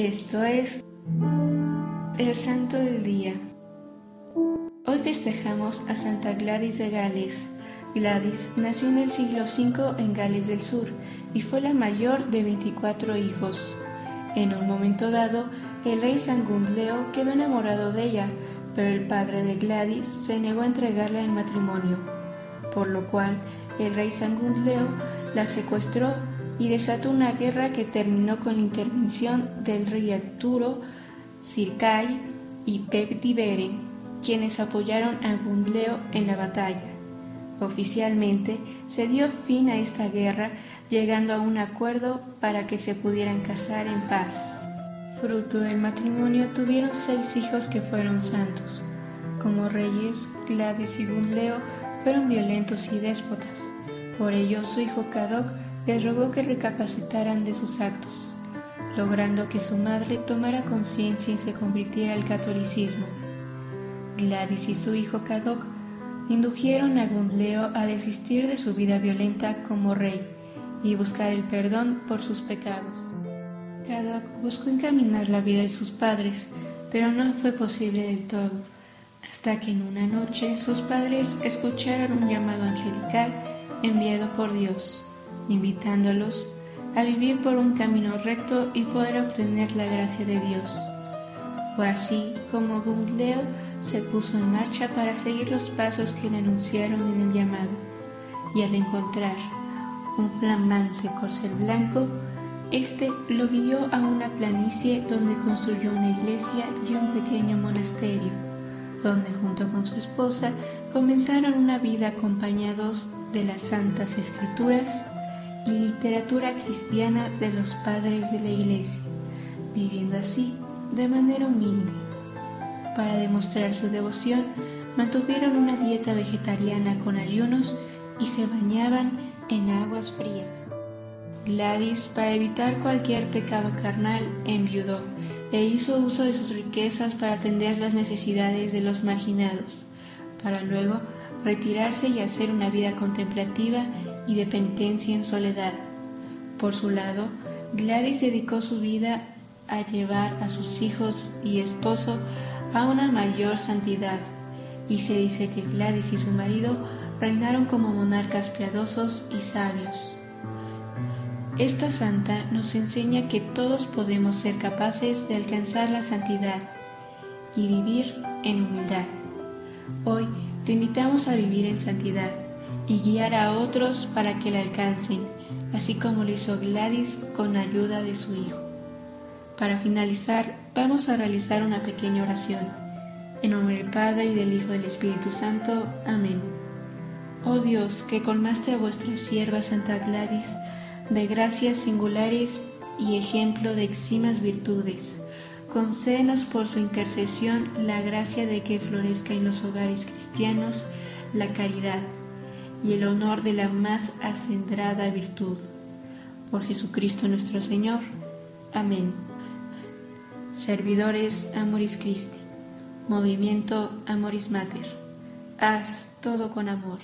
Esto es el Santo del Día. Hoy festejamos a Santa Gladys de Gales. Gladys nació en el siglo V en Gales del Sur y fue la mayor de 24 hijos. En un momento dado, el rey Sangundleo quedó enamorado de ella, pero el padre de Gladys se negó a entregarla en matrimonio, por lo cual el rey Sangundleo la secuestró y desató una guerra que terminó con la intervención del rey Arturo, Circai y Pep Beren, quienes apoyaron a Gundleo en la batalla. Oficialmente se dio fin a esta guerra llegando a un acuerdo para que se pudieran casar en paz. Fruto del matrimonio tuvieron seis hijos que fueron santos. Como reyes, Gladys y Gundleo fueron violentos y déspotas. Por ello su hijo Cadoc les rogó que recapacitaran de sus actos, logrando que su madre tomara conciencia y se convirtiera al catolicismo. Gladys y su hijo Cadoc indujeron a Gundleo a desistir de su vida violenta como rey y buscar el perdón por sus pecados. Cadoc buscó encaminar la vida de sus padres, pero no fue posible del todo, hasta que en una noche sus padres escucharon un llamado angelical enviado por Dios invitándolos a vivir por un camino recto y poder obtener la gracia de Dios. Fue así como Gungleo se puso en marcha para seguir los pasos que le anunciaron en el llamado, y al encontrar un flamante corcel blanco, este lo guió a una planicie donde construyó una iglesia y un pequeño monasterio, donde junto con su esposa comenzaron una vida acompañados de las santas escrituras y literatura cristiana de los padres de la Iglesia, viviendo así de manera humilde. Para demostrar su devoción, mantuvieron una dieta vegetariana con ayunos y se bañaban en aguas frías. Gladys, para evitar cualquier pecado carnal, enviudó e hizo uso de sus riquezas para atender las necesidades de los marginados, para luego retirarse y hacer una vida contemplativa y de penitencia en soledad. Por su lado, Gladys dedicó su vida a llevar a sus hijos y esposo a una mayor santidad, y se dice que Gladys y su marido reinaron como monarcas piadosos y sabios. Esta santa nos enseña que todos podemos ser capaces de alcanzar la santidad y vivir en humildad. Hoy te invitamos a vivir en santidad y guiar a otros para que la alcancen, así como lo hizo Gladys con ayuda de su hijo. Para finalizar, vamos a realizar una pequeña oración. En nombre del Padre y del Hijo y del Espíritu Santo. Amén. Oh Dios, que colmaste a vuestra sierva Santa Gladys de gracias singulares y ejemplo de eximas virtudes, concédenos por su intercesión la gracia de que florezca en los hogares cristianos la caridad y el honor de la más acendrada virtud. Por Jesucristo nuestro Señor. Amén. Servidores Amoris Christi. Movimiento Amoris Mater. Haz todo con amor.